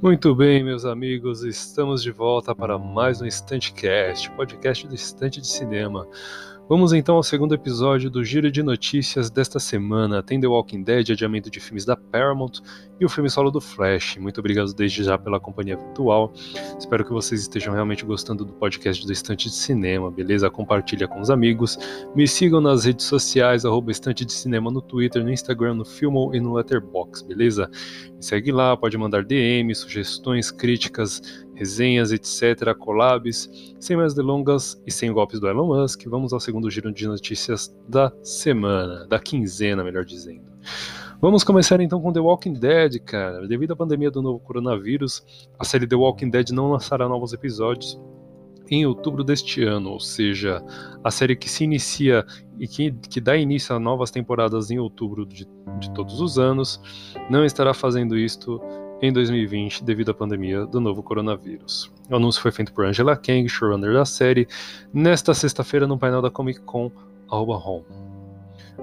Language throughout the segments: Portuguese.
Muito bem, meus amigos, estamos de volta para mais um Estantecast, podcast do Estante de Cinema. Vamos então ao segundo episódio do Giro de Notícias desta semana. Tem The Walking Dead, adiamento de filmes da Paramount e o filme solo do Flash. Muito obrigado desde já pela companhia virtual. Espero que vocês estejam realmente gostando do podcast do Estante de Cinema, beleza? Compartilha com os amigos. Me sigam nas redes sociais, arroba Estante de Cinema no Twitter, no Instagram, no Filmo e no Letterboxd, beleza? Segue lá, pode mandar DM, sugestões, críticas, resenhas, etc., collabs. Sem mais delongas e sem golpes do Elon Musk, vamos ao segundo giro de notícias da semana, da quinzena, melhor dizendo. Vamos começar então com The Walking Dead, cara. Devido à pandemia do novo coronavírus, a série The Walking Dead não lançará novos episódios em outubro deste ano, ou seja, a série que se inicia e que, que dá início a novas temporadas em outubro de, de todos os anos, não estará fazendo isto em 2020 devido à pandemia do novo coronavírus. O anúncio foi feito por Angela Kang, showrunner da série, nesta sexta-feira no painel da Comic Con Home.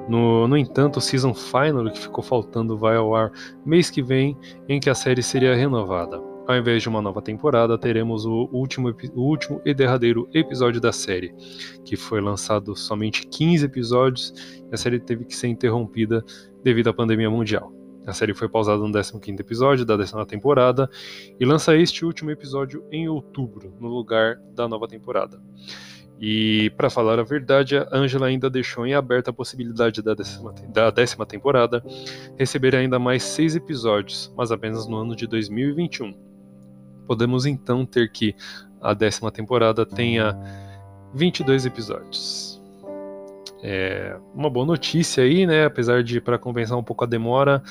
No, no, entanto, o Season Final, que ficou faltando, vai ao ar mês que vem, em que a série seria renovada. Ao invés de uma nova temporada, teremos o último, o último e derradeiro episódio da série, que foi lançado somente 15 episódios e a série teve que ser interrompida devido à pandemia mundial. A série foi pausada no 15 episódio da décima temporada e lança este último episódio em outubro, no lugar da nova temporada. E, para falar a verdade, a Angela ainda deixou em aberta a possibilidade da décima, da décima temporada receber ainda mais seis episódios, mas apenas no ano de 2021. Podemos então ter que a décima temporada tenha 22 episódios. É uma boa notícia aí, né? Apesar de, para compensar um pouco a demora,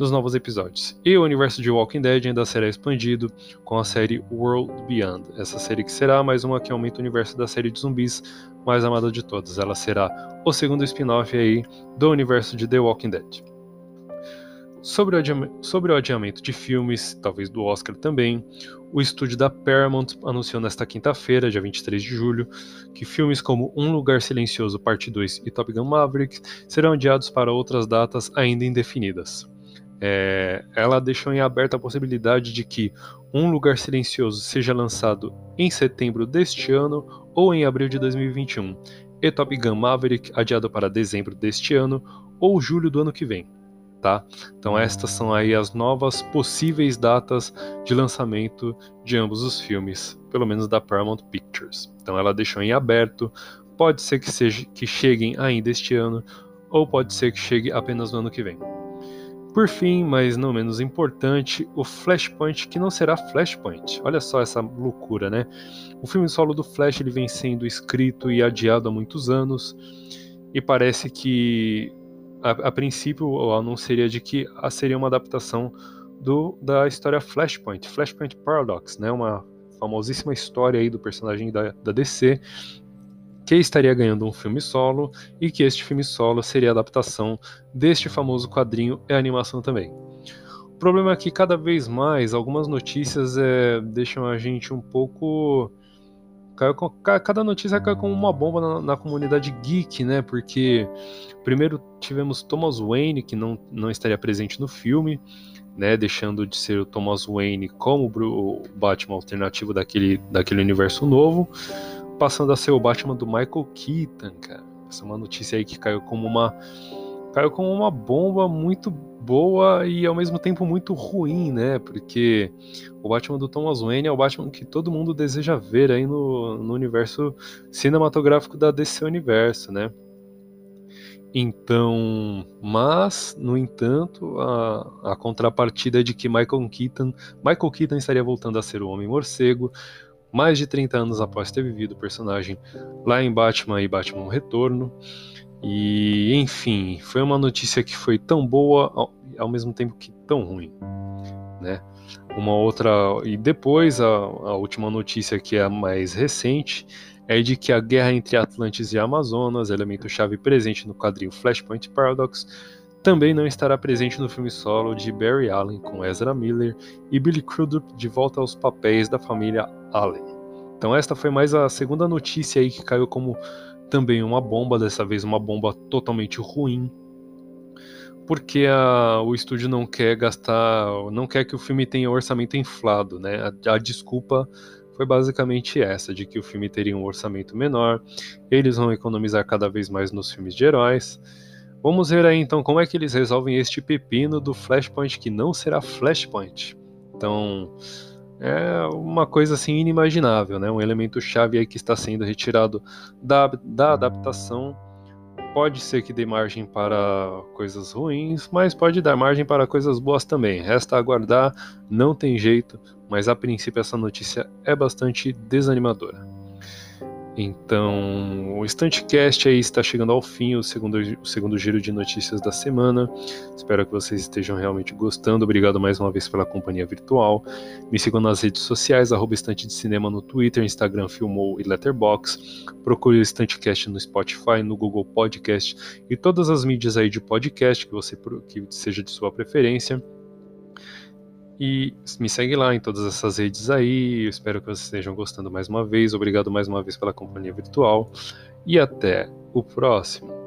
dos novos episódios. E o universo de Walking Dead ainda será expandido com a série World Beyond, essa série que será mais uma que aumenta o universo da série de zumbis mais amada de todas. Ela será o segundo spin-off aí do universo de The Walking Dead. Sobre o, sobre o adiamento de filmes, talvez do Oscar também, o estúdio da Paramount anunciou nesta quinta-feira, dia 23 de julho, que filmes como Um Lugar Silencioso Parte 2 e Top Gun Maverick serão adiados para outras datas ainda indefinidas é, ela deixou em aberto a possibilidade de que Um Lugar Silencioso seja lançado em setembro deste ano ou em abril de 2021, e Top Gun Maverick adiado para dezembro deste ano ou julho do ano que vem. Tá? Então estas são aí as novas possíveis datas de lançamento de ambos os filmes, pelo menos da Paramount Pictures. Então ela deixou em aberto, pode ser que seja que cheguem ainda este ano ou pode ser que chegue apenas no ano que vem. Por fim, mas não menos importante, o Flashpoint, que não será Flashpoint. Olha só essa loucura, né? O filme solo do Flash ele vem sendo escrito e adiado há muitos anos, e parece que, a, a princípio, o anúncio seria de que seria uma adaptação do, da história Flashpoint, Flashpoint Paradox, né? Uma famosíssima história aí do personagem da, da DC, que estaria ganhando um filme solo e que este filme solo seria a adaptação deste famoso quadrinho e animação também. O problema é que cada vez mais algumas notícias é, deixam a gente um pouco. Cada notícia cai como uma bomba na, na, comunidade geek, né? Porque primeiro tivemos Thomas Wayne, que não, não estaria presente no filme, né? Deixando de ser o Thomas Wayne como o Batman alternativo daquele, daquele universo novo passando a ser o Batman do Michael Keaton, cara. Essa é uma notícia aí que caiu como uma caiu como uma bomba muito boa e ao mesmo tempo muito ruim, né? Porque o Batman do Thomas Wayne é o Batman que todo mundo deseja ver aí no, no universo cinematográfico da DC Universo, né? Então, mas, no entanto, a, a contrapartida é de que Michael Keaton, Michael Keaton estaria voltando a ser o Homem-Morcego, mais de 30 anos após ter vivido o personagem lá em Batman e Batman Retorno. E enfim, foi uma notícia que foi tão boa ao, mesmo tempo que tão ruim, né? Uma outra e depois a, a última notícia que é a mais recente é de que a guerra entre Atlantis e Amazonas, elemento chave presente no quadrinho Flashpoint Paradox, também não estará presente no filme solo de Barry Allen com Ezra Miller e Billy Crudup de volta aos papéis da família Allen. Então esta foi mais a segunda notícia aí que caiu como também uma bomba, dessa vez uma bomba totalmente ruim, porque a, o estúdio não quer gastar, não quer que o filme tenha orçamento inflado, né? A, a, desculpa foi basicamente essa, de que o filme teria um orçamento menor, eles vão economizar cada vez mais nos filmes de heróis. Vamos ver aí então como é que eles resolvem este pepino do Flashpoint que não será Flashpoint. Então, é uma coisa assim inimaginável, né? Um elemento chave aí que está sendo retirado da, da adaptação. Pode ser que dê margem para coisas ruins, mas pode dar margem para coisas boas também. Resta aguardar, não tem jeito, mas a princípio essa notícia é bastante desanimadora. Então, o Instantcast aí está chegando ao fim, o segundo, o segundo giro de notícias da semana. Espero que vocês estejam realmente gostando. Obrigado mais uma vez pela companhia virtual. Me sigam nas redes sociais, arroba Estante de Cinema no Twitter, Instagram, Filmou e Letterbox. Procure o Estantecast no Spotify, no Google Podcast e todas as mídias aí de podcast que você que seja de sua preferência. E me segue lá em todas essas redes aí. Eu espero que vocês estejam gostando mais uma vez. Obrigado mais uma vez pela companhia virtual. E até o próximo.